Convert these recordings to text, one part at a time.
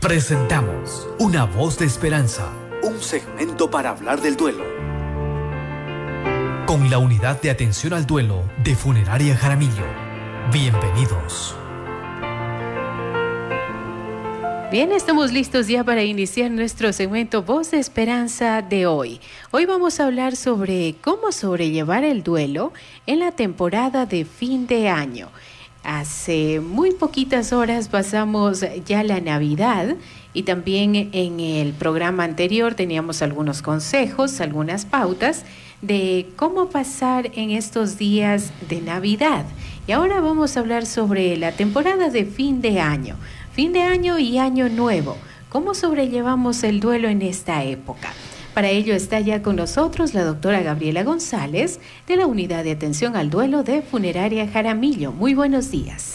Presentamos Una voz de esperanza, un segmento para hablar del duelo. Con la unidad de atención al duelo de Funeraria Jaramillo. Bienvenidos. Bien, estamos listos ya para iniciar nuestro segmento Voz de Esperanza de hoy. Hoy vamos a hablar sobre cómo sobrellevar el duelo en la temporada de fin de año. Hace muy poquitas horas pasamos ya la Navidad y también en el programa anterior teníamos algunos consejos, algunas pautas de cómo pasar en estos días de Navidad. Y ahora vamos a hablar sobre la temporada de fin de año, fin de año y año nuevo. ¿Cómo sobrellevamos el duelo en esta época? Para ello está ya con nosotros la doctora Gabriela González de la Unidad de Atención al Duelo de Funeraria Jaramillo. Muy buenos días.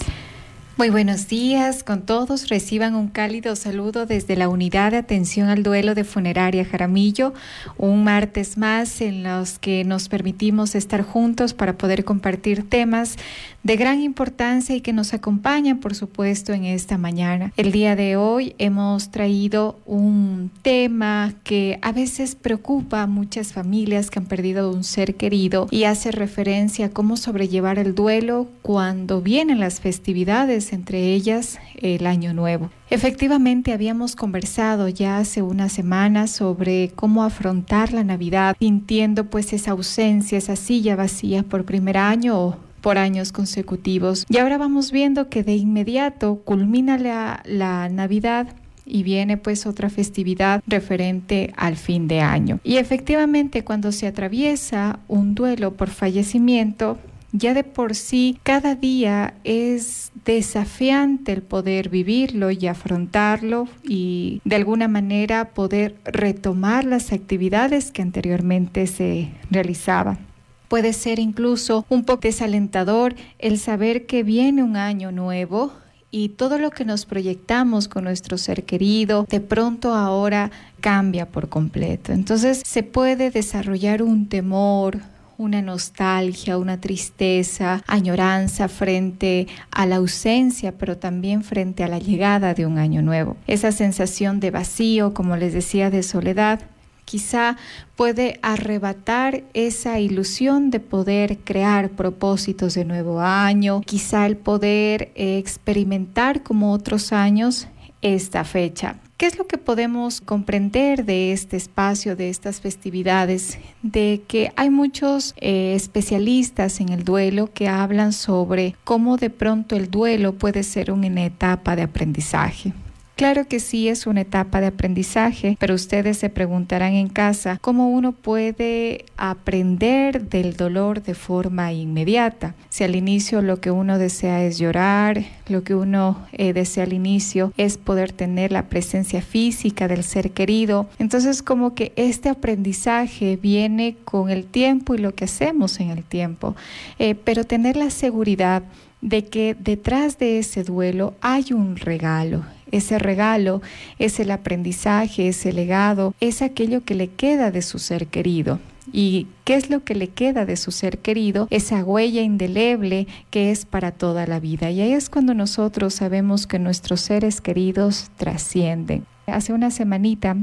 Muy buenos días con todos. Reciban un cálido saludo desde la Unidad de Atención al Duelo de Funeraria Jaramillo. Un martes más en los que nos permitimos estar juntos para poder compartir temas de gran importancia y que nos acompañan, por supuesto, en esta mañana. El día de hoy hemos traído un tema que a veces preocupa a muchas familias que han perdido un ser querido y hace referencia a cómo sobrellevar el duelo cuando vienen las festividades, entre ellas el Año Nuevo. Efectivamente, habíamos conversado ya hace unas semanas sobre cómo afrontar la Navidad, sintiendo pues esa ausencia, esa silla vacía por primer año por años consecutivos. Y ahora vamos viendo que de inmediato culmina la Navidad y viene pues otra festividad referente al fin de año. Y efectivamente cuando se atraviesa un duelo por fallecimiento, ya de por sí cada día es desafiante el poder vivirlo y afrontarlo y de alguna manera poder retomar las actividades que anteriormente se realizaban. Puede ser incluso un poco desalentador el saber que viene un año nuevo y todo lo que nos proyectamos con nuestro ser querido, de pronto ahora cambia por completo. Entonces se puede desarrollar un temor, una nostalgia, una tristeza, añoranza frente a la ausencia, pero también frente a la llegada de un año nuevo. Esa sensación de vacío, como les decía, de soledad, quizá puede arrebatar esa ilusión de poder crear propósitos de nuevo año, quizá el poder eh, experimentar como otros años esta fecha. ¿Qué es lo que podemos comprender de este espacio, de estas festividades? De que hay muchos eh, especialistas en el duelo que hablan sobre cómo de pronto el duelo puede ser una etapa de aprendizaje. Claro que sí es una etapa de aprendizaje, pero ustedes se preguntarán en casa cómo uno puede aprender del dolor de forma inmediata. Si al inicio lo que uno desea es llorar, lo que uno eh, desea al inicio es poder tener la presencia física del ser querido, entonces como que este aprendizaje viene con el tiempo y lo que hacemos en el tiempo, eh, pero tener la seguridad de que detrás de ese duelo hay un regalo ese regalo es el aprendizaje, ese legado, es aquello que le queda de su ser querido. ¿Y qué es lo que le queda de su ser querido? Esa huella indeleble que es para toda la vida. Y ahí es cuando nosotros sabemos que nuestros seres queridos trascienden. Hace una semanita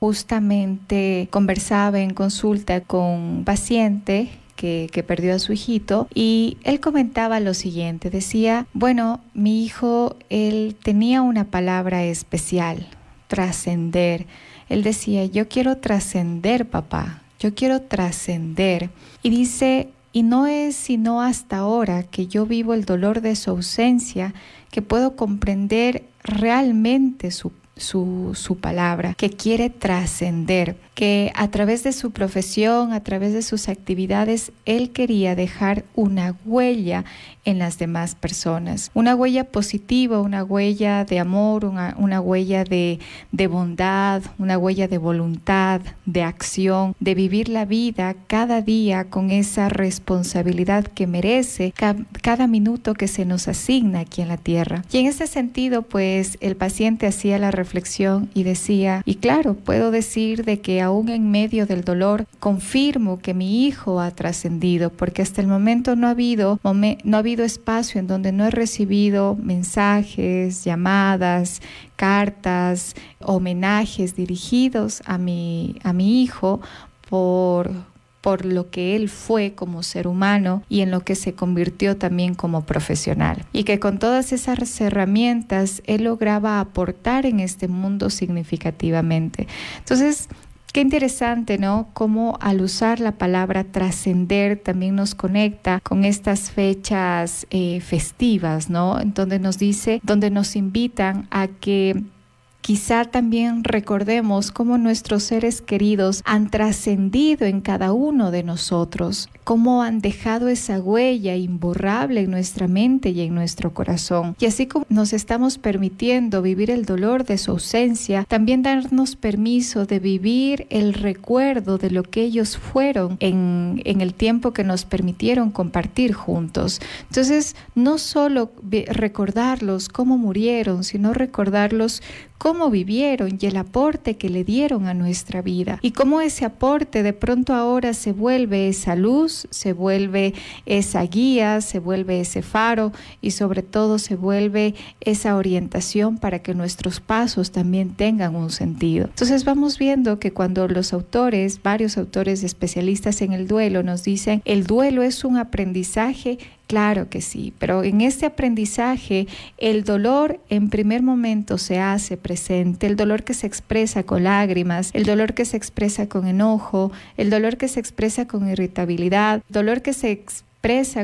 justamente conversaba en consulta con un paciente que, perdió a su hijito y él comentaba lo siguiente, decía, bueno, mi hijo, él tenía una palabra especial, trascender. Él decía, yo quiero trascender, papá, yo quiero trascender. Y dice, y no es sino hasta ahora que yo vivo el dolor de su ausencia que puedo comprender realmente su su, su palabra, que quiere trascender, que a través de su profesión, a través de sus actividades, él quería dejar una huella en las demás personas, una huella positiva, una huella de amor, una, una huella de, de bondad, una huella de voluntad, de acción, de vivir la vida cada día con esa responsabilidad que merece cada minuto que se nos asigna aquí en la tierra. Y en ese sentido, pues el paciente hacía la y decía, y claro, puedo decir de que aún en medio del dolor confirmo que mi hijo ha trascendido, porque hasta el momento no ha habido no ha habido espacio en donde no he recibido mensajes, llamadas, cartas, homenajes dirigidos a mi a mi hijo por por lo que él fue como ser humano y en lo que se convirtió también como profesional. Y que con todas esas herramientas él lograba aportar en este mundo significativamente. Entonces, Qué interesante, ¿no? Cómo al usar la palabra trascender también nos conecta con estas fechas eh, festivas, ¿no? Donde nos dice, donde nos invitan a que Quizá también recordemos cómo nuestros seres queridos han trascendido en cada uno de nosotros, cómo han dejado esa huella imborrable en nuestra mente y en nuestro corazón. Y así como nos estamos permitiendo vivir el dolor de su ausencia, también darnos permiso de vivir el recuerdo de lo que ellos fueron en, en el tiempo que nos permitieron compartir juntos. Entonces, no solo recordarlos cómo murieron, sino recordarlos cómo vivieron y el aporte que le dieron a nuestra vida y cómo ese aporte de pronto ahora se vuelve esa luz, se vuelve esa guía, se vuelve ese faro y sobre todo se vuelve esa orientación para que nuestros pasos también tengan un sentido. Entonces vamos viendo que cuando los autores, varios autores especialistas en el duelo nos dicen el duelo es un aprendizaje Claro que sí, pero en este aprendizaje el dolor en primer momento se hace presente, el dolor que se expresa con lágrimas, el dolor que se expresa con enojo, el dolor que se expresa con irritabilidad, dolor que se expresa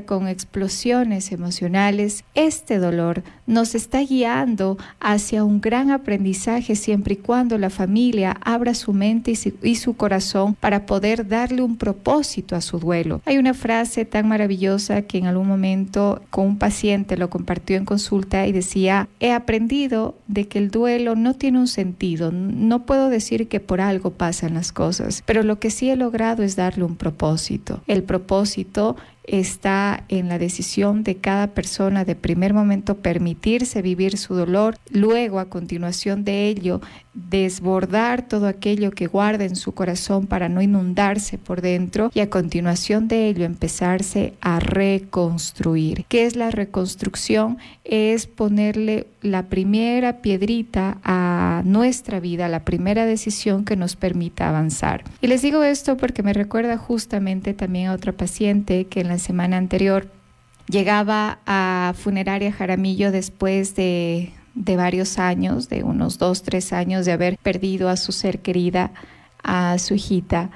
con explosiones emocionales, este dolor nos está guiando hacia un gran aprendizaje siempre y cuando la familia abra su mente y su, corazón para poder darle un propósito a su duelo. Hay una frase tan maravillosa que en algún momento con un paciente lo compartió en consulta y decía, he aprendido de que el duelo no tiene un sentido, no puedo decir que por algo pasan las cosas, pero lo que sí he logrado es darle un propósito. El propósito está en la decisión de cada persona de primer momento permitirse vivir su dolor, luego a continuación de ello desbordar todo aquello que guarda en su corazón para no inundarse por dentro y a continuación de ello empezarse a reconstruir. ¿Qué es la reconstrucción? Es ponerle la primera piedrita a nuestra vida, la primera decisión que nos permita avanzar. Y les digo esto porque me recuerda justamente también a otra paciente que en la semana anterior llegaba a funeraria Jaramillo después de de varios años, de unos dos, tres años de haber perdido a su ser querida, a su hijita.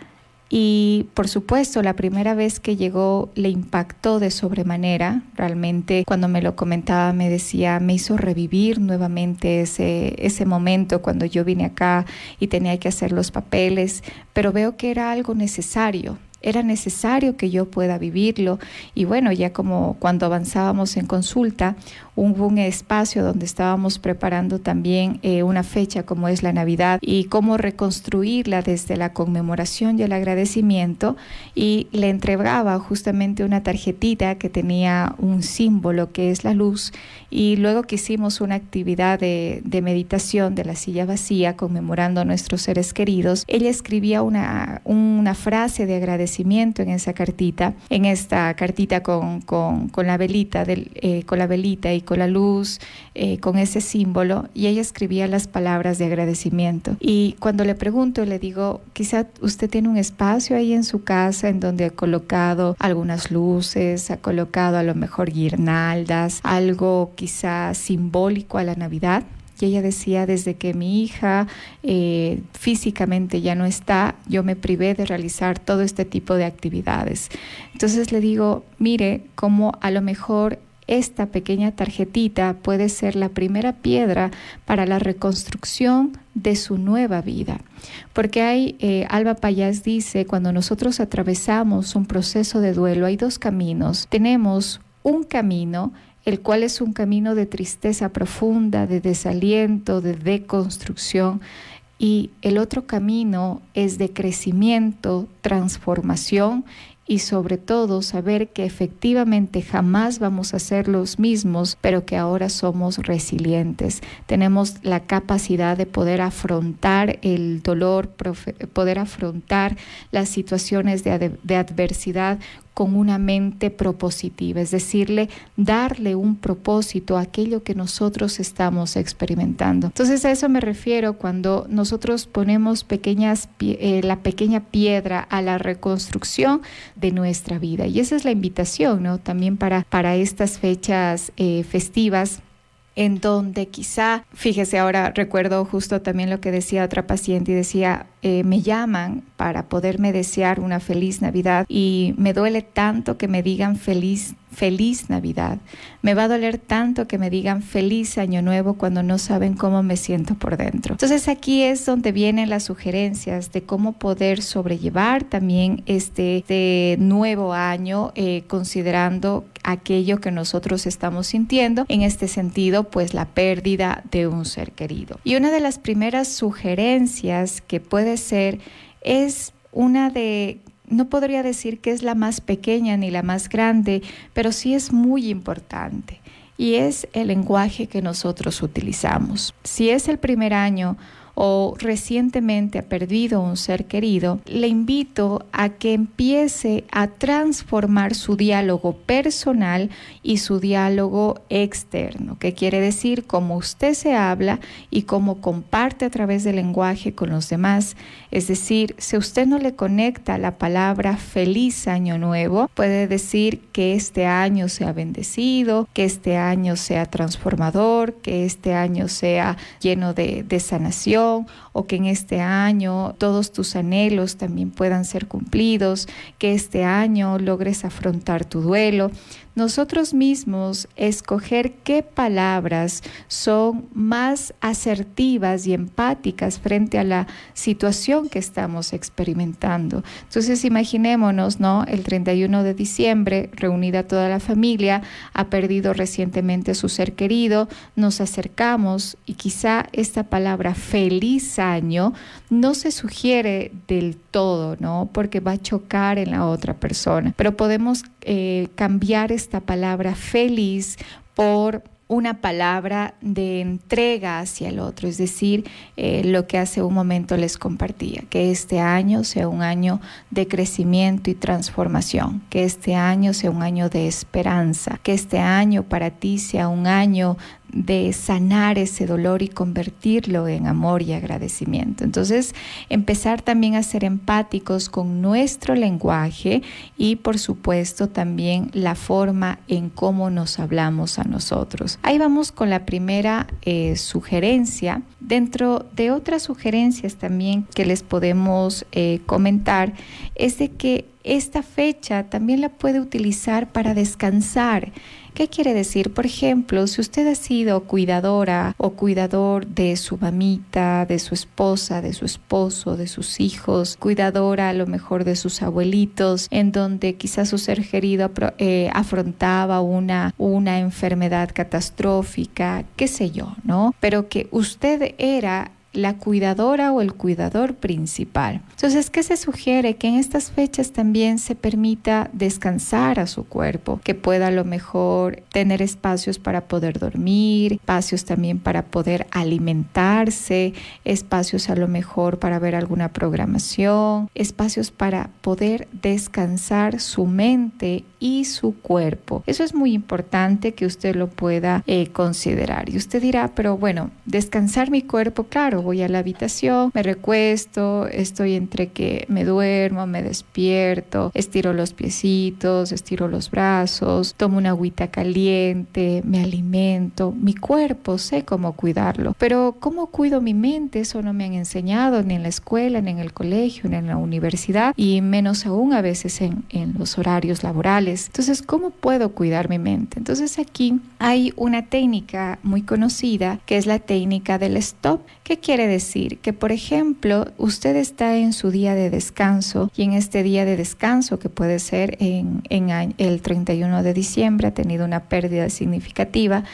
Y por supuesto, la primera vez que llegó le impactó de sobremanera. Realmente, cuando me lo comentaba, me decía, me hizo revivir nuevamente ese, ese momento cuando yo vine acá y tenía que hacer los papeles, pero veo que era algo necesario era necesario que yo pueda vivirlo. Y bueno, ya como cuando avanzábamos en consulta, hubo un espacio donde estábamos preparando también eh, una fecha como es la Navidad y cómo reconstruirla desde la conmemoración y el agradecimiento. Y le entregaba justamente una tarjetita que tenía un símbolo que es la luz. Y luego que hicimos una actividad de, de meditación de la silla vacía conmemorando a nuestros seres queridos, ella escribía una, una frase de agradecimiento en esa cartita, en esta cartita con, con, con la velita del, eh, con la velita y con la luz, eh, con ese símbolo, y ella escribía las palabras de agradecimiento. Y cuando le pregunto, le digo, quizá usted tiene un espacio ahí en su casa en donde ha colocado algunas luces, ha colocado a lo mejor guirnaldas, algo quizá simbólico a la Navidad. Y ella decía, desde que mi hija eh, físicamente ya no está, yo me privé de realizar todo este tipo de actividades. Entonces le digo, mire, como a lo mejor esta pequeña tarjetita puede ser la primera piedra para la reconstrucción de su nueva vida. Porque hay, eh, Alba Payás dice, cuando nosotros atravesamos un proceso de duelo, hay dos caminos. Tenemos un camino el cual es un camino de tristeza profunda, de desaliento, de deconstrucción, y el otro camino es de crecimiento, transformación y sobre todo saber que efectivamente jamás vamos a ser los mismos, pero que ahora somos resilientes. Tenemos la capacidad de poder afrontar el dolor, poder afrontar las situaciones de, adversidad con una mente propositiva, es decirle, darle un propósito a aquello que nosotros estamos experimentando. Entonces a eso me refiero cuando nosotros ponemos eh, la pequeña piedra a la reconstrucción de nuestra vida. Y esa es la invitación, ¿no? También para, para estas fechas eh, festivas en donde quizá, fíjese ahora, recuerdo justo también lo que decía otra paciente y decía, eh, me llaman para poderme desear una feliz Navidad y me duele tanto que me digan feliz feliz Navidad. Me va a doler tanto que me digan feliz año nuevo cuando no saben cómo me siento por dentro. Entonces aquí es donde vienen las sugerencias de cómo poder sobrellevar también este, este nuevo año eh, considerando aquello que nosotros estamos sintiendo, en este sentido, pues la pérdida de un ser querido. Y una de las primeras sugerencias que puede ser es una de no podría decir que es la más pequeña ni la más grande, pero sí es muy importante. Y es el lenguaje que nosotros utilizamos. Si es el primer año o recientemente ha perdido un ser querido, le invito a que empiece a transformar su diálogo personal y su diálogo externo, que quiere decir cómo usted se habla y cómo comparte a través del lenguaje con los demás. Es decir, si usted no le conecta la palabra feliz año nuevo, puede decir que este año sea bendecido, que este año sea transformador, que este año sea lleno de, de sanación o que en este año todos tus anhelos también puedan ser cumplidos, que este año logres afrontar tu duelo nosotros mismos escoger qué palabras son más asertivas y empáticas frente a la situación que estamos experimentando. Entonces imaginémonos, ¿no? El 31 de diciembre, reunida toda la familia, ha perdido recientemente su ser querido, nos acercamos y quizá esta palabra feliz año no se sugiere del todo, ¿no? Porque va a chocar en la otra persona, pero podemos eh, cambiar esta palabra feliz por una palabra de entrega hacia el otro, es decir, eh, lo que hace un momento les compartía, que este año sea un año de crecimiento y transformación, que este año sea un año de esperanza, que este año para ti sea un año de sanar ese dolor y convertirlo en amor y agradecimiento. Entonces, empezar también a ser empáticos con nuestro lenguaje y, por supuesto, también la forma en cómo nos hablamos a nosotros. Ahí vamos con la primera eh, sugerencia. Dentro de otras sugerencias también que les podemos eh, comentar es de que esta fecha también la puede utilizar para descansar ¿Qué quiere decir? Por ejemplo, si usted ha sido cuidadora o cuidador de su mamita, de su esposa, de su esposo, de sus hijos, cuidadora a lo mejor de sus abuelitos, en donde quizás su ser querido eh, afrontaba una, una enfermedad catastrófica, qué sé yo, ¿no? Pero que usted era la cuidadora o el cuidador principal. Entonces, ¿qué se sugiere? Que en estas fechas también se permita descansar a su cuerpo, que pueda a lo mejor tener espacios para poder dormir, espacios también para poder alimentarse, espacios a lo mejor para ver alguna programación, espacios para poder descansar su mente y su cuerpo. Eso es muy importante que usted lo pueda eh, considerar. Y usted dirá, pero bueno, descansar mi cuerpo, claro, voy a la habitación, me recuesto, estoy entre que me duermo, me despierto, estiro los piecitos, estiro los brazos, tomo una agüita caliente, me alimento, mi cuerpo, sé cómo cuidarlo, pero cómo cuido mi mente, eso no me han enseñado ni en la escuela, ni en el colegio, ni en la universidad y menos aún a veces en, en los horarios laborales. Entonces, ¿cómo puedo cuidar mi mente? Entonces aquí hay una técnica muy conocida que es la técnica del stop. ¿Qué quiere decir? Que, por ejemplo, usted está en su día de descanso y en este día de descanso, que puede ser en, en el 31 de diciembre, ha tenido una pérdida significativa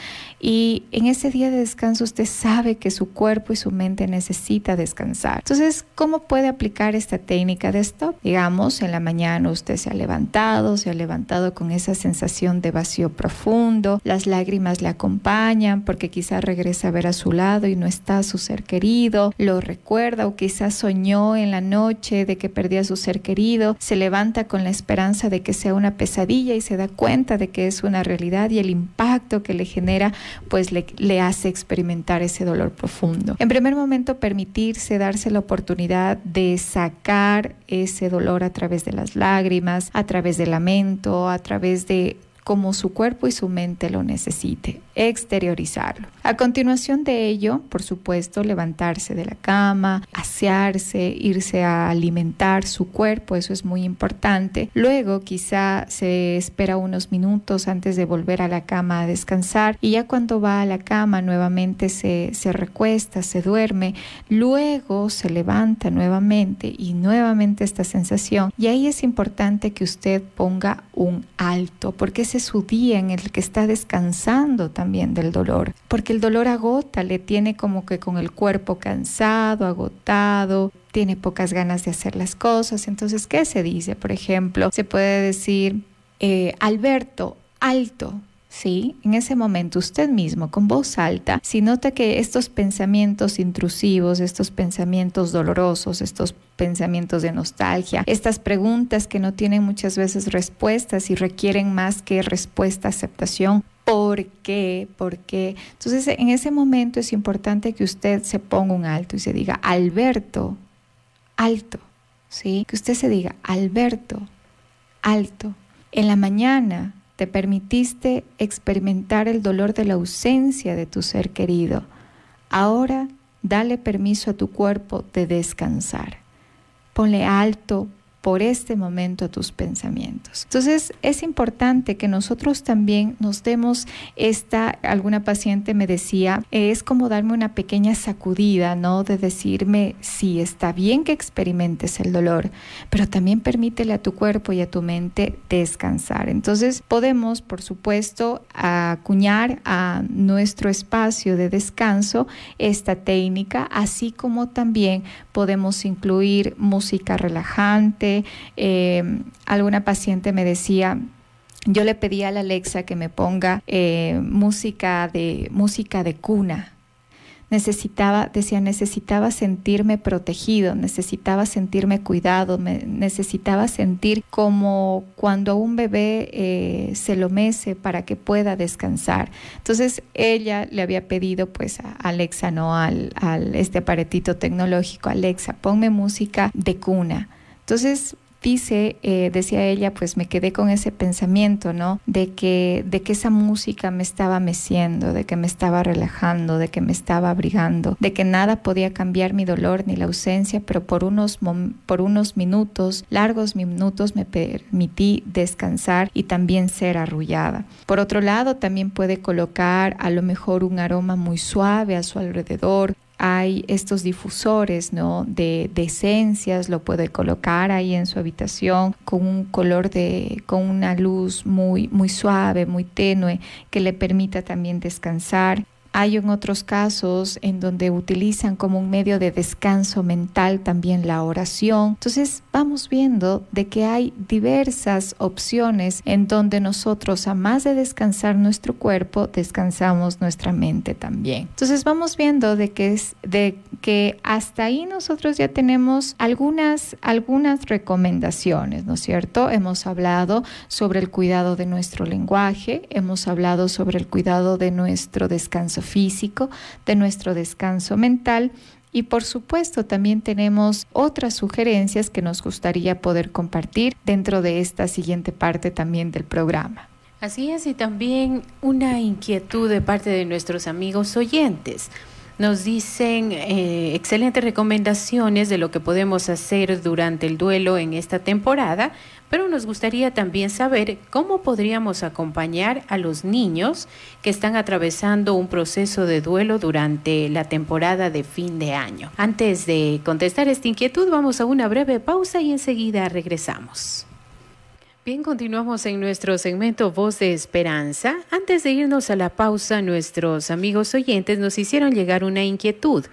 y en ese día de descanso usted sabe que su cuerpo y su mente necesita descansar. Entonces, ¿cómo puede aplicar esta técnica de stop? Digamos, en la mañana usted se ha levantado, se ha levantado con esa sensación de vacío profundo, las lágrimas le acompañan porque quizás regresa a ver a su lado y no está su ser querido, lo recuerda o quizás soñó en la noche de que perdía a su ser querido, se levanta con la esperanza de que sea una pesadilla y se da cuenta de que es una realidad y el impacto que le genera pues le, le hace experimentar ese dolor profundo. En primer momento permitirse, darse la oportunidad de sacar ese dolor a través de las lágrimas, a través del lamento, a través de como su cuerpo y su mente lo necesite, exteriorizarlo. A continuación de ello, por supuesto, levantarse de la cama, asearse, irse a alimentar su cuerpo, eso es muy importante. Luego quizá se espera unos minutos antes de volver a la cama a descansar y ya cuando va a la cama nuevamente se, se recuesta, se duerme, luego se levanta nuevamente y nuevamente esta sensación y ahí es importante que usted ponga un alto porque es su día en el que está descansando también del dolor, porque el dolor agota, le tiene como que con el cuerpo cansado, agotado, tiene pocas ganas de hacer las cosas. Entonces, ¿qué se dice? Por ejemplo, se puede decir, eh, Alberto, alto, ¿sí? En ese momento usted mismo, con voz alta, si nota que estos pensamientos intrusivos, estos pensamientos dolorosos, estos pensamientos de nostalgia, estas preguntas que no tienen muchas veces respuestas y requieren más que respuesta, aceptación, ¿Por qué? ¿Por qué? Entonces, en ese momento es importante que usted se ponga un alto y se diga, Alberto, alto, ¿sí? Que usted se diga, Alberto, alto. En la mañana, te permitiste experimentar el dolor de la ausencia de tu ser querido. Ahora dale permiso a tu cuerpo de descansar. Ponle alto por este momento a tus pensamientos. Entonces es importante que nosotros también nos demos esta, alguna paciente me decía, es como darme una pequeña sacudida, ¿no? De decirme, sí, está bien que experimentes el dolor, pero también permítele a tu cuerpo y a tu mente descansar. Entonces podemos, por supuesto, acuñar a nuestro espacio de descanso esta técnica, así como también podemos incluir música relajante, eh, alguna paciente me decía, yo le pedí a la Alexa que me ponga eh, música de música de cuna. Necesitaba, decía, necesitaba sentirme protegido, necesitaba sentirme cuidado, necesitaba sentir como cuando un bebé eh, se lo mece para que pueda descansar. Entonces ella le había pedido pues a Alexa, no al, al este aparatito tecnológico, Alexa, ponme música de cuna. Entonces, dice, eh, decía ella, pues me quedé con ese pensamiento, ¿no? De que, de que esa música me estaba meciendo, de que me estaba relajando, de que me estaba abrigando, de que nada podía cambiar mi dolor ni la ausencia, pero por unos, por unos minutos, largos minutos, me permití descansar y también ser arrullada. Por otro lado, también puede colocar a lo mejor un aroma muy suave a su alrededor, hay estos difusores ¿no? de, de, esencias, lo puede colocar ahí en su habitación con un color de, con una luz muy, muy suave, muy tenue, que le permita también descansar. Hay en otros casos en donde utilizan como un medio de descanso mental también la oración. Entonces vamos viendo de que hay diversas opciones en donde nosotros, a más de descansar nuestro cuerpo, descansamos nuestra mente también. Entonces vamos viendo de que es de que hasta ahí nosotros ya tenemos algunas algunas recomendaciones, ¿no es cierto? Hemos hablado sobre el cuidado de nuestro lenguaje, hemos hablado sobre el cuidado de nuestro descanso físico, de nuestro descanso mental y por supuesto también tenemos otras sugerencias que nos gustaría poder compartir dentro de esta siguiente parte también del programa. Así es, y también una inquietud de parte de nuestros amigos oyentes. Nos dicen eh, excelentes recomendaciones de lo que podemos hacer durante el duelo en esta temporada, pero nos gustaría también saber cómo podríamos acompañar a los niños que están atravesando un proceso de duelo durante la temporada de fin de año. Antes de contestar esta inquietud, vamos a una breve pausa y enseguida regresamos. Bien, continuamos en nuestro segmento Voz de Esperanza. Antes de irnos a la pausa, nuestros amigos oyentes nos hicieron llegar una inquietud.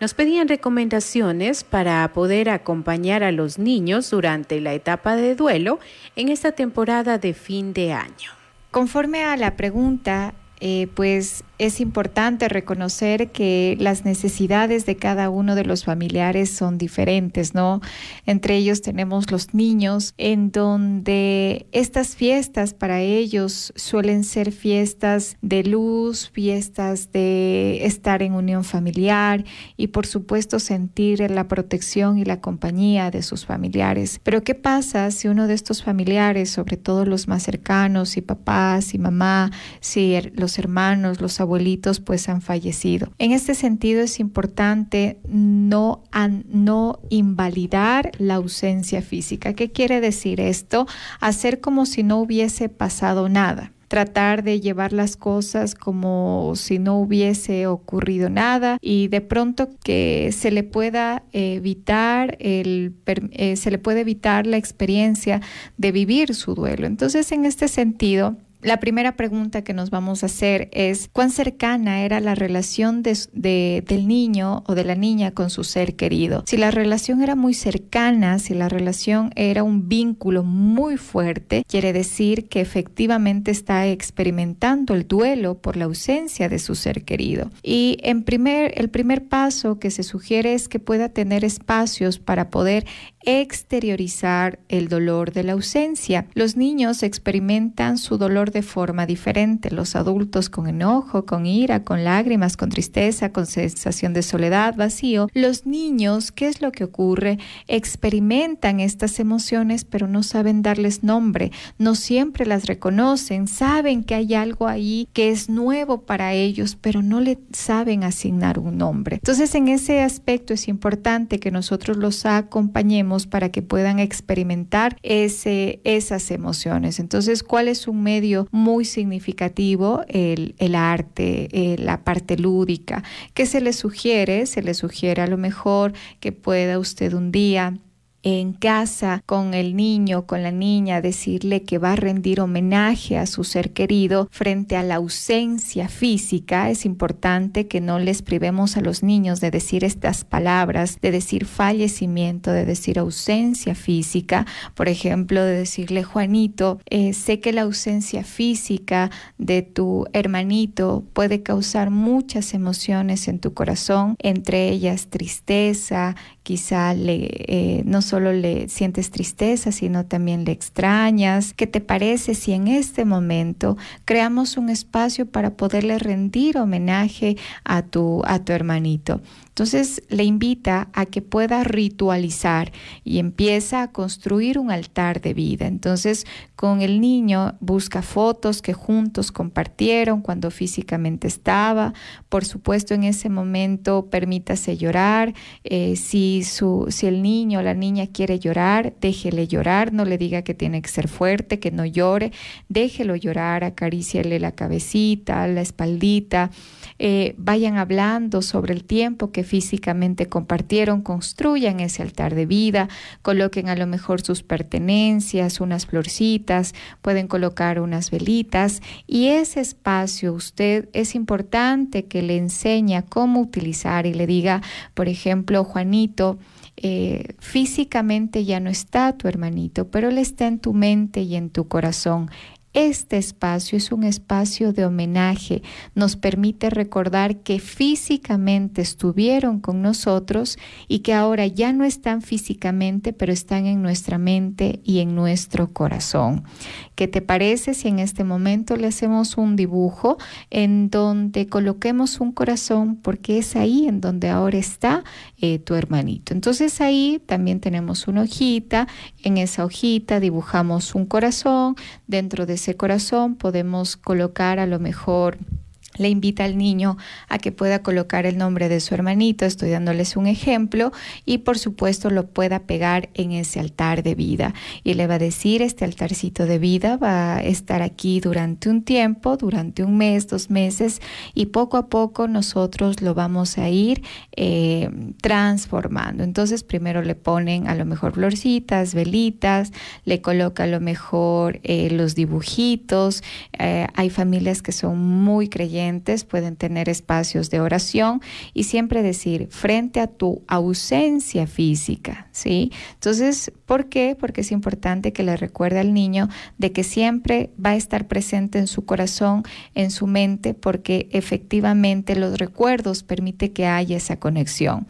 Nos pedían recomendaciones para poder acompañar a los niños durante la etapa de duelo en esta temporada de fin de año. Conforme a la pregunta, eh, pues es importante reconocer que las necesidades de cada uno de los familiares son diferentes, ¿no? Entre ellos tenemos los niños, en donde estas fiestas para ellos suelen ser fiestas de luz, fiestas de estar en unión familiar y por supuesto sentir la protección y la compañía de sus familiares. Pero ¿qué pasa si uno de estos familiares, sobre todo los más cercanos, si papás, y mamá, si los hermanos, los abuelitos pues han fallecido. En este sentido es importante no, no invalidar la ausencia física. ¿Qué quiere decir esto? Hacer como si no hubiese pasado nada tratar de llevar las cosas como si no hubiese ocurrido nada y de pronto que se le pueda evitar el eh, se le puede evitar la experiencia de vivir su duelo. Entonces, en este sentido, la primera pregunta que nos vamos a hacer es cuán cercana era la relación de, del niño o de la niña con su ser querido. Si la relación era muy cercana, si la relación era un vínculo muy fuerte, quiere decir que efectivamente está experimentando el duelo por la ausencia de su ser querido. Y en primer, el primer paso que se sugiere es que pueda tener espacios para poder exteriorizar el dolor de la ausencia. Los niños experimentan su dolor de forma diferente, los adultos con enojo, con ira, con lágrimas, con tristeza, con sensación de soledad, vacío. Los niños, ¿qué es lo que ocurre? Experimentan estas emociones pero no saben darles nombre, no siempre las reconocen, saben que hay algo ahí que es nuevo para ellos pero no le saben asignar un nombre. Entonces en ese aspecto es importante que nosotros los acompañemos para que puedan experimentar ese, esas emociones. Entonces, ¿cuál es un medio muy significativo? El, el arte, eh, la parte lúdica. ¿Qué se le sugiere? Se le sugiere a lo mejor que pueda usted un día en casa con el niño, con la niña, decirle que va a rendir homenaje a su ser querido frente a la ausencia física, es importante que no les privemos a los niños de decir estas palabras, de decir fallecimiento, de decir ausencia física, por ejemplo, de decirle, Juanito, eh, sé que la ausencia física de tu hermanito puede causar muchas emociones en tu corazón, entre ellas tristeza, quizá le, eh, no solo le sientes tristeza, sino también le extrañas. ¿Qué te parece si en este momento creamos un espacio para poderle rendir homenaje a tu, a tu hermanito? Entonces le invita a que pueda ritualizar y empieza a construir un altar de vida. Entonces con el niño busca fotos que juntos compartieron cuando físicamente estaba. Por supuesto en ese momento permítase llorar. Eh, si, su, si el niño o la niña quiere llorar, déjele llorar. No le diga que tiene que ser fuerte, que no llore. Déjelo llorar, acaríciale la cabecita, la espaldita. Eh, vayan hablando sobre el tiempo que físicamente compartieron, construyan ese altar de vida, coloquen a lo mejor sus pertenencias, unas florcitas, pueden colocar unas velitas y ese espacio usted es importante que le enseñe cómo utilizar y le diga, por ejemplo, Juanito, eh, físicamente ya no está tu hermanito, pero él está en tu mente y en tu corazón. Este espacio es un espacio de homenaje, nos permite recordar que físicamente estuvieron con nosotros y que ahora ya no están físicamente, pero están en nuestra mente y en nuestro corazón. ¿Qué te parece si en este momento le hacemos un dibujo en donde coloquemos un corazón? Porque es ahí en donde ahora está eh, tu hermanito. Entonces ahí también tenemos una hojita, en esa hojita dibujamos un corazón, dentro de ese corazón podemos colocar a lo mejor le invita al niño a que pueda colocar el nombre de su hermanito, estoy dándoles un ejemplo, y por supuesto lo pueda pegar en ese altar de vida. Y le va a decir, este altarcito de vida va a estar aquí durante un tiempo, durante un mes, dos meses, y poco a poco nosotros lo vamos a ir eh, transformando. Entonces primero le ponen a lo mejor florcitas, velitas, le coloca a lo mejor eh, los dibujitos. Eh, hay familias que son muy creyentes, pueden tener espacios de oración y siempre decir frente a tu ausencia física, ¿sí? Entonces, ¿por qué? Porque es importante que le recuerde al niño de que siempre va a estar presente en su corazón, en su mente, porque efectivamente los recuerdos permite que haya esa conexión.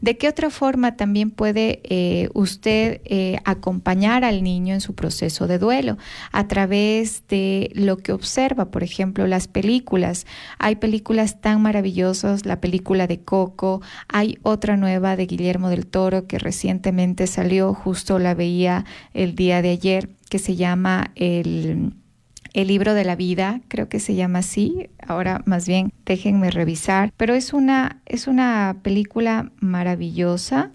¿De qué otra forma también puede eh, usted eh, acompañar al niño en su proceso de duelo? A través de lo que observa, por ejemplo, las películas. Hay películas tan maravillosas, la película de Coco, hay otra nueva de Guillermo del Toro que recientemente salió, justo la veía el día de ayer, que se llama el, el libro de la vida, creo que se llama así, ahora más bien déjenme revisar, pero es una, es una película maravillosa.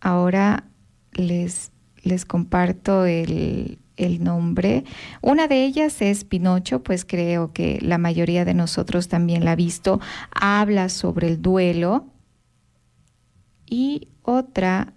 Ahora les, les comparto el, el nombre. Una de ellas es Pinocho, pues creo que la mayoría de nosotros también la ha visto. Habla sobre el duelo. Y otra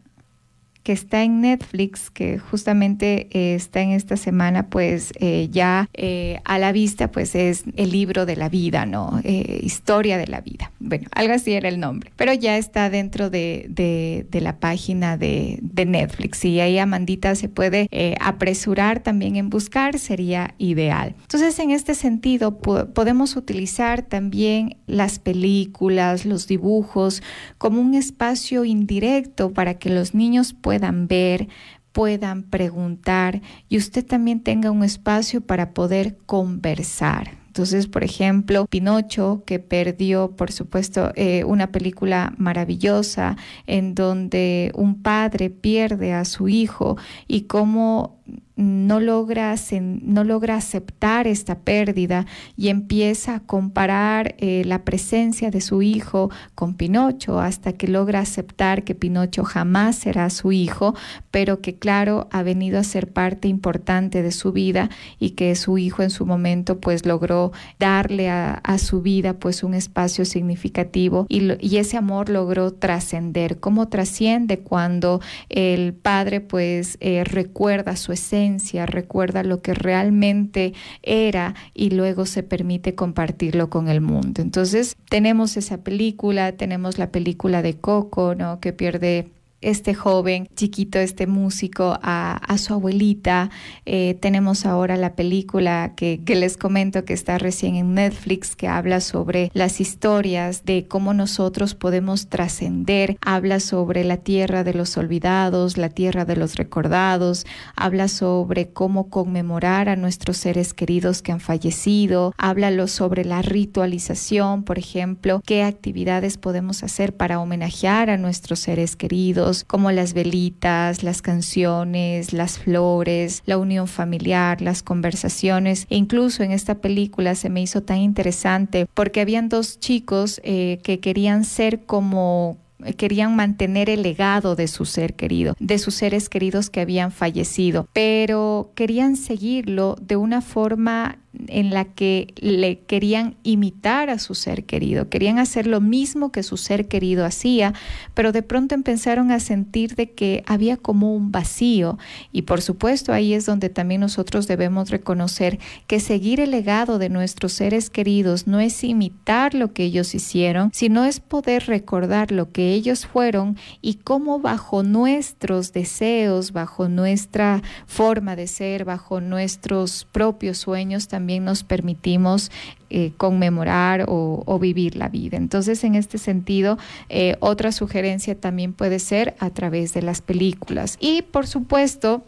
que está en Netflix, que justamente eh, está en esta semana, pues eh, ya eh, a la vista, pues es el libro de la vida, ¿no? historia de la vida. Bueno, algo así era el nombre, pero ya está dentro de, de, la página de, de, Netflix y ahí Amandita se puede apresurar también en buscar, sería ideal. Entonces, en este sentido, podemos utilizar también las películas, los dibujos, como un espacio indirecto para que los niños puedan puedan ver, puedan preguntar y usted también tenga un espacio para poder conversar. Entonces, por ejemplo, Pinocho, que perdió, por supuesto, eh, una película maravillosa en donde un padre pierde a su hijo y cómo no logra, no logra aceptar esta pérdida y empieza a comparar eh, la presencia de su hijo con Pinocho hasta que logra aceptar que Pinocho jamás será su hijo, pero que claro ha venido a ser parte importante de su vida y que su hijo en su momento pues logró darle a, su vida pues un espacio significativo y, y ese amor logró trascender. ¿Cómo trasciende cuando el padre pues eh, recuerda su esencia? recuerda lo que realmente era y luego se permite compartirlo con el mundo. Entonces tenemos esa película, tenemos la película de Coco, ¿no? Que pierde este joven chiquito, este músico, a, su abuelita. Eh, tenemos ahora la película que, les comento que está recién en Netflix, que habla sobre las historias de cómo nosotros podemos trascender, habla sobre la tierra de los olvidados, la tierra de los recordados, habla sobre cómo conmemorar a nuestros seres queridos que han fallecido, habla sobre la ritualización, por ejemplo, qué actividades podemos hacer para homenajear a nuestros seres queridos como las velitas, las canciones, las flores, la unión familiar, las conversaciones. E incluso en esta película se me hizo tan interesante porque habían dos chicos eh, que querían ser como querían mantener el legado de su ser querido, de sus seres queridos que habían fallecido, pero querían seguirlo de una forma en la que le querían imitar a su ser querido, querían hacer lo mismo que su ser querido hacía, pero de pronto empezaron a sentir de que había como un vacío. Y por supuesto ahí es donde también nosotros debemos reconocer que seguir el legado de nuestros seres queridos no es imitar lo que ellos hicieron, sino es poder recordar lo que ellos fueron y cómo bajo nuestros deseos, bajo nuestra forma de ser, bajo nuestros propios sueños también también nos permitimos eh, conmemorar o, vivir la vida. Entonces, en este sentido, eh, otra sugerencia también puede ser a través de las películas. Y, por supuesto,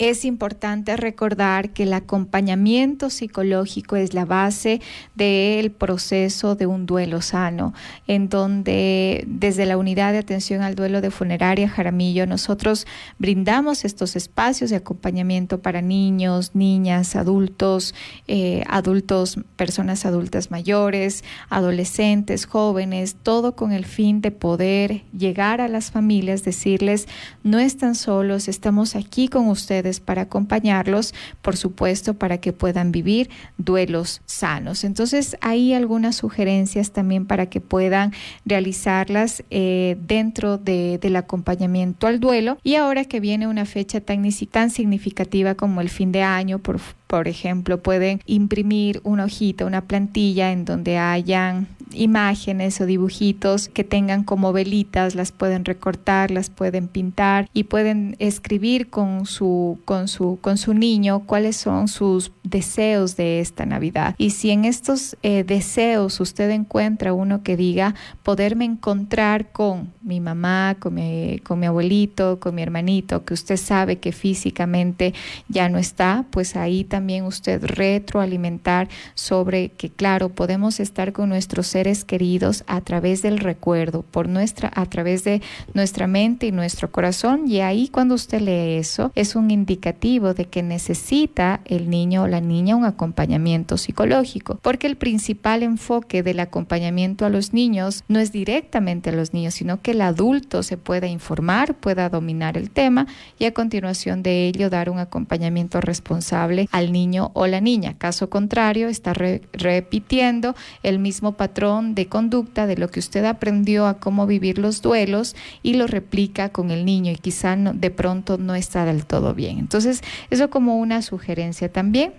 es importante recordar que el acompañamiento psicológico es la base del proceso de un duelo sano, en donde desde la unidad de atención al duelo de funeraria Jaramillo nosotros brindamos estos espacios de acompañamiento para niños, niñas, adultos, eh, adultos, personas adultas mayores, adolescentes, jóvenes, todo con el fin de poder llegar a las familias, decirles, no están solos, estamos aquí con ustedes para acompañarlos, por supuesto, para que puedan vivir duelos sanos. Entonces, hay algunas sugerencias también para que puedan realizarlas eh, dentro del acompañamiento al duelo. Y ahora que viene una fecha tan, tan significativa como el fin de año, por, por ejemplo, pueden imprimir una hojita, una plantilla en donde hayan imágenes o dibujitos que tengan como velitas, las pueden recortar, las pueden pintar y pueden escribir con su, con su, con su niño cuáles son sus deseos de esta Navidad. Y si en estos eh, deseos usted encuentra uno que diga poderme encontrar con mi mamá, con mi, con mi abuelito, con mi hermanito, que usted sabe que físicamente ya no está, pues ahí también usted retroalimentar sobre que claro, podemos estar con nuestros seres queridos a través del recuerdo, por nuestra, a través de nuestra mente y nuestro corazón. Y ahí cuando usted lee eso, es un indicativo de que necesita el niño o la niña un acompañamiento psicológico, porque el principal enfoque del acompañamiento a los niños no es directamente a los niños, sino que el adulto se pueda informar, pueda dominar el tema y a continuación de ello dar un acompañamiento responsable al niño o la niña. Caso contrario, está repitiendo el mismo patrón de conducta de lo que usted aprendió a cómo vivir los duelos y lo replica con el niño y quizá de pronto no está del todo bien. Entonces, eso como una sugerencia también.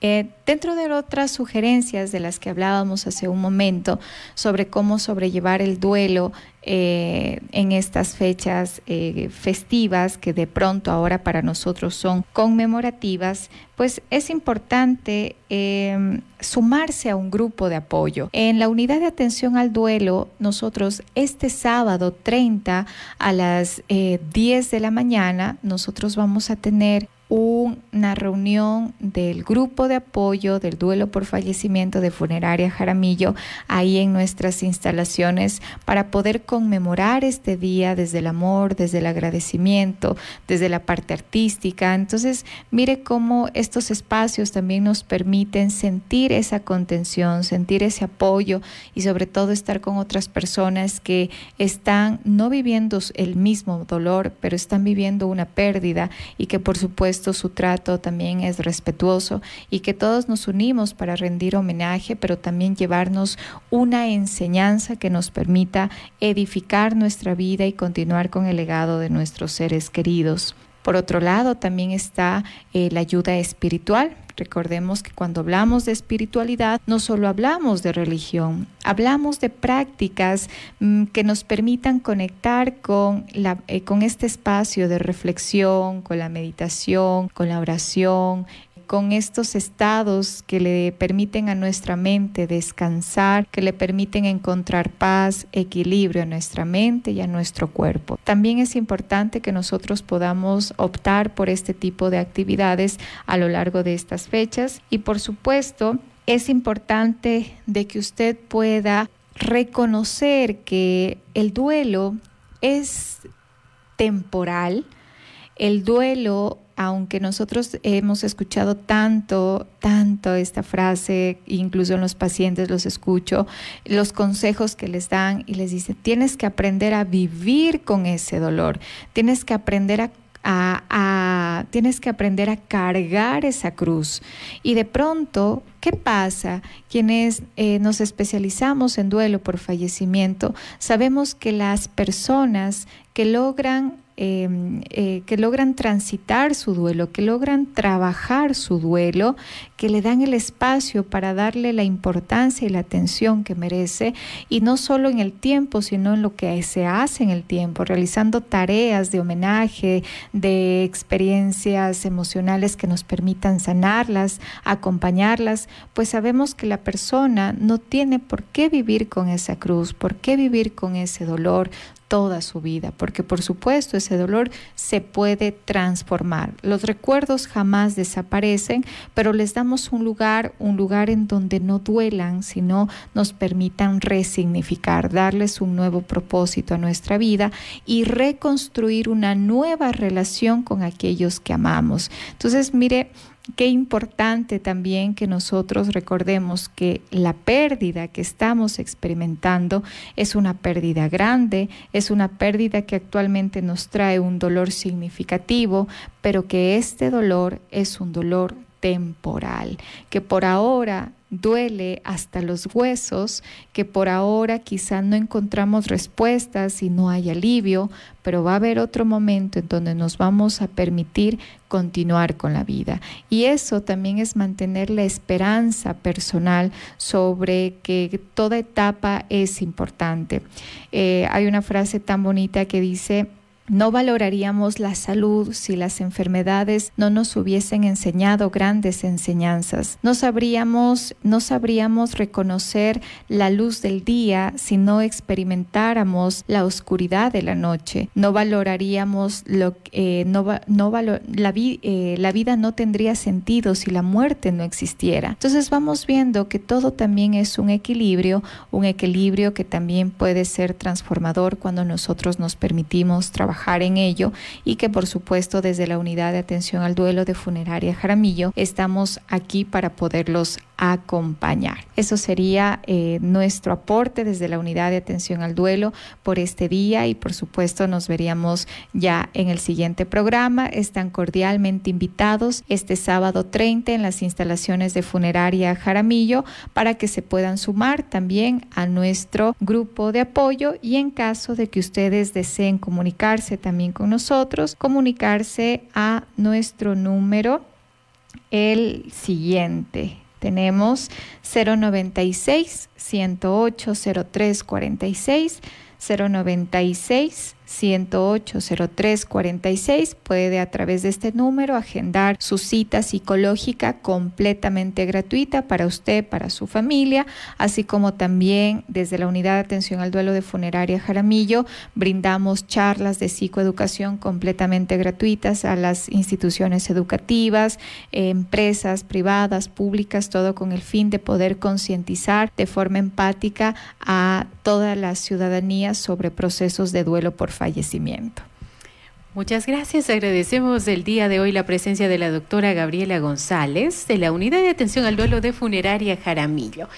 Eh, dentro de otras sugerencias de las que hablábamos hace un momento sobre cómo sobrellevar el duelo eh, en estas fechas eh, festivas que de pronto ahora para nosotros son conmemorativas, pues es importante em, sumarse a un grupo de apoyo. En la unidad de atención al duelo, nosotros este sábado 30 a las 10 de la mañana, nosotros vamos a tener una reunión del grupo de apoyo del duelo por fallecimiento de Funeraria Jaramillo ahí en nuestras instalaciones para poder conmemorar este día desde el amor, desde el agradecimiento, desde la parte artística. Entonces, mire cómo estos espacios también nos permiten sentir esa contención, sentir ese apoyo y sobre todo estar con otras personas que están no viviendo el mismo dolor, pero están viviendo una pérdida y que por supuesto su trato también es respetuoso y que todos nos unimos para rendir homenaje, pero también llevarnos una enseñanza que nos permita edificar nuestra vida y continuar con el legado de nuestros seres queridos. Por otro lado, también está eh, la ayuda espiritual. Recordemos que cuando hablamos de espiritualidad, no solo hablamos de religión, hablamos de prácticas mm, que nos permitan conectar con, eh, con este espacio de reflexión, con la meditación, con la oración, con estos estados que le permiten a nuestra mente descansar, que le permiten encontrar paz, equilibrio a nuestra mente y a nuestro cuerpo. También es importante que nosotros podamos optar por este tipo de actividades a lo largo de estas fechas y por supuesto es importante de que usted pueda reconocer que el duelo es temporal, el duelo aunque nosotros hemos escuchado tanto, tanto esta frase, incluso en los pacientes los escucho, los consejos que les dan y les dice, tienes que aprender a vivir con ese dolor, tienes que aprender a tienes que aprender a cargar esa cruz. Y de pronto, ¿qué pasa? Quienes eh, nos especializamos en duelo por fallecimiento, sabemos que las personas que logran Em, eh, que logran transitar su duelo, que logran trabajar su duelo, que le dan el espacio para darle la importancia y la atención que merece, y no solo en el tiempo, sino en lo que se hace en el tiempo, realizando tareas de homenaje, de experiencias emocionales que nos permitan sanarlas, acompañarlas, pues sabemos que la persona no tiene por qué vivir con esa cruz, por qué vivir con ese dolor, toda su vida, porque por supuesto ese dolor se puede transformar. Los recuerdos jamás desaparecen, pero les damos un lugar, un lugar en donde no duelan, sino nos permitan resignificar, darles un nuevo propósito a nuestra vida y reconstruir una nueva relación con aquellos que amamos. Entonces, mire, Qué importante también que nosotros recordemos que la pérdida que estamos experimentando es una pérdida grande, es una pérdida que actualmente nos trae un dolor significativo, pero que este dolor es un dolor temporal, que por ahora duele hasta los huesos, que por ahora quizá no encontramos respuestas y no hay alivio, pero va a haber otro momento en donde nos vamos a permitir continuar con la vida. Y eso también es mantener la esperanza personal sobre que toda etapa es importante. Eh, hay una frase tan bonita que dice, no valoraríamos la salud si las enfermedades no nos hubiesen enseñado grandes enseñanzas. No sabríamos, no sabríamos reconocer la luz del día si no experimentáramos la oscuridad de la noche. No valoraríamos lo eh, no, la, eh, la vida no tendría sentido si la muerte no existiera. Entonces vamos viendo que todo también es un equilibrio, un equilibrio que también puede ser transformador cuando nosotros nos permitimos trabajar en ello y que por supuesto desde la unidad de atención al duelo de funeraria Jaramillo estamos aquí para poderlos acompañar. Eso sería eh, nuestro aporte desde la unidad de atención al duelo por este día y por supuesto nos veríamos ya en el siguiente programa. Están cordialmente invitados este sábado 30 en las instalaciones de funeraria Jaramillo para que se puedan sumar también a nuestro grupo de apoyo y en caso de que ustedes deseen comunicarse también con nosotros, comunicarse a nuestro número el siguiente tenemos 096 108 03 46 096 108-0346. Puede a través de este número agendar su cita psicológica completamente gratuita para usted, para su familia, así como también desde la Unidad de Atención al Duelo de Funeraria Jaramillo brindamos charlas de psicoeducación completamente gratuitas a las instituciones educativas, empresas privadas, públicas, todo con el fin de poder concientizar de forma empática a toda la ciudadanía sobre procesos de duelo por fallecimiento. Muchas gracias. Agradecemos el día de hoy la presencia de la doctora Gabriela González de la Unidad de Atención al Duelo de Funeraria Jaramillo.